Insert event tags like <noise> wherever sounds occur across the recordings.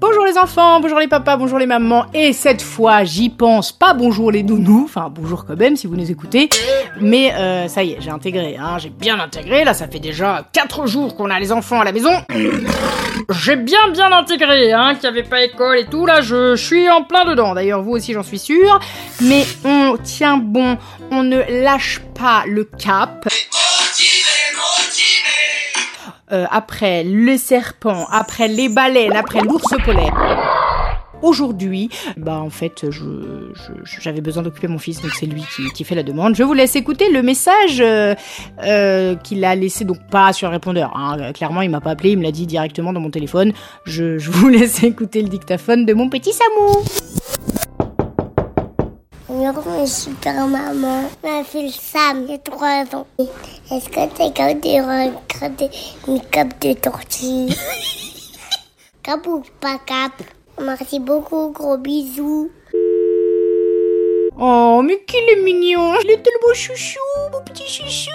Bonjour. Les enfants, bonjour les papas, bonjour les mamans, et cette fois j'y pense, pas bonjour les nounous, enfin bonjour quand même si vous nous écoutez, mais euh, ça y est, j'ai intégré, hein, j'ai bien intégré, là ça fait déjà 4 jours qu'on a les enfants à la maison, j'ai bien bien intégré, hein, qu'il n'y avait pas école et tout, là je, suis en plein dedans, d'ailleurs vous aussi j'en suis sûr, mais on tient bon, on ne lâche pas le cap. Euh, après le serpent, après les baleines, après l'ours polaire. Aujourd'hui, bah en fait, j'avais besoin d'occuper mon fils, donc c'est lui qui, fait la demande. Je vous laisse écouter le message euh, euh, qu'il a laissé, donc pas sur le répondeur. hein. Clairement, il m'a pas appelé, il me l'a dit directement dans mon téléphone. Je, je vous <laughs> laisse écouter le dictaphone de mon petit Samou. Mes super maman. Ma fille Sam, j'ai 3 ans. Est-ce que t'es capable de regarder mes capes de tortue? <laughs> Cap ou pas cap Merci beaucoup, gros bisous. Oh, mais qu'il est mignon Il est tellement chouchou, mon petit chouchou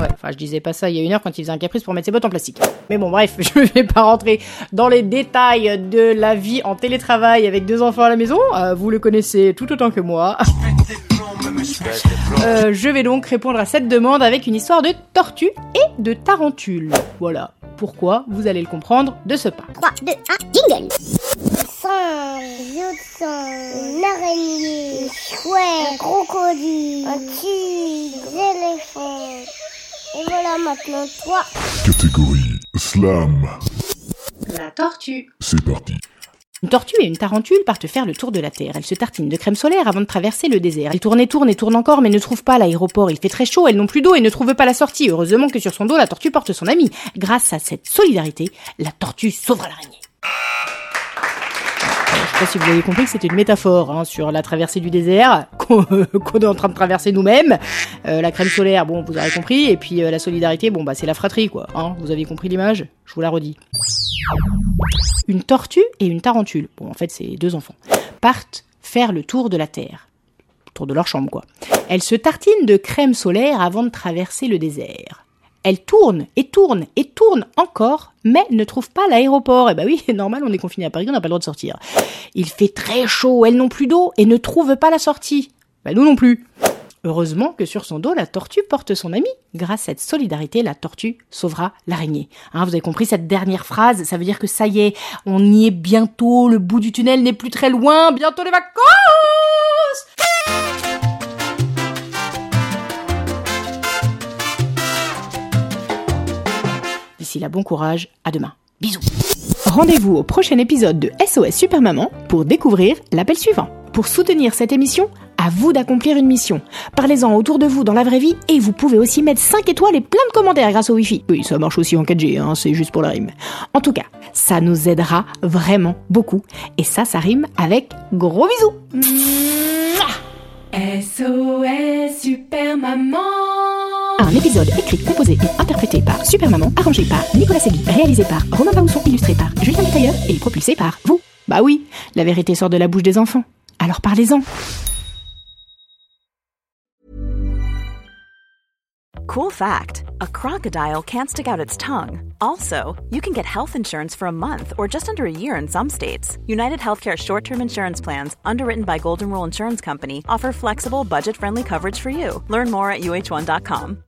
Ouais, enfin, je disais pas ça il y a une heure quand il faisait un caprice pour mettre ses bottes en plastique. Mais bon, bref, <laughs> je vais pas rentrer dans les détails de la vie en télétravail avec deux enfants à la maison. Euh, vous le connaissez tout autant que moi. <laughs> Euh, je vais donc répondre à cette demande avec une histoire de tortue et de tarentule. Voilà. Pourquoi Vous allez le comprendre de ce pas. 3, 2, 1, jingle de un un crocodile, un tigre, des éléphants. Et voilà maintenant toi. Catégorie Slam. La tortue. C'est parti. Une tortue et une tarentule partent faire le tour de la Terre. Elles se tartinent de crème solaire avant de traverser le désert. Elles tournent et tournent et tournent encore, mais ne trouvent pas l'aéroport. Il fait très chaud, elles n'ont plus d'eau et ne trouvent pas la sortie. Heureusement que sur son dos, la tortue porte son ami. Grâce à cette solidarité, la tortue sauvera l'araignée. Je sais pas si vous avez compris que c'était une métaphore hein, sur la traversée du désert <laughs> qu'on est en train de traverser nous-mêmes. Euh, la crème solaire, bon, vous avez compris. Et puis euh, la solidarité, bon, bah c'est la fratrie, quoi. Hein, vous avez compris l'image? Je vous la redis. Une tortue et une tarentule, bon en fait c'est deux enfants, partent faire le tour de la Terre. Tour de leur chambre quoi. Elles se tartinent de crème solaire avant de traverser le désert. Elles tournent et tournent et tournent encore, mais ne trouvent pas l'aéroport. Et bah oui, <laughs> normal, on est confiné à Paris, on n'a pas le droit de sortir. Il fait très chaud, elles n'ont plus d'eau et ne trouvent pas la sortie. Bah nous non plus. Heureusement que sur son dos, la tortue porte son ami. Grâce à cette solidarité, la tortue sauvera l'araignée. Hein, vous avez compris cette dernière phrase Ça veut dire que ça y est, on y est bientôt, le bout du tunnel n'est plus très loin, bientôt les vacances Bon courage, à demain. Bisous Rendez-vous au prochain épisode de SOS Super Maman pour découvrir l'appel suivant. Pour soutenir cette émission, à vous d'accomplir une mission. Parlez-en autour de vous dans la vraie vie et vous pouvez aussi mettre 5 étoiles et plein de commentaires grâce au Wi-Fi. Oui, ça marche aussi en 4G, hein, c'est juste pour la rime. En tout cas, ça nous aidera vraiment beaucoup. Et ça, ça rime avec gros bisous. SOS Super Maman Un épisode écrit, composé et interprété par Super Maman, arrangé par Nicolas Segui, réalisé par Romain Bausson, illustré par Julien Tailleur et propulsé par vous. Bah oui, la vérité sort de la bouche des enfants. Alors parlez-en. Cool fact a crocodile can't stick out its tongue. Also, you can get health insurance for a month or just under a year in some states. United Healthcare short term insurance plans, underwritten by Golden Rule Insurance Company, offer flexible, budget friendly coverage for you. Learn more at uh1.com.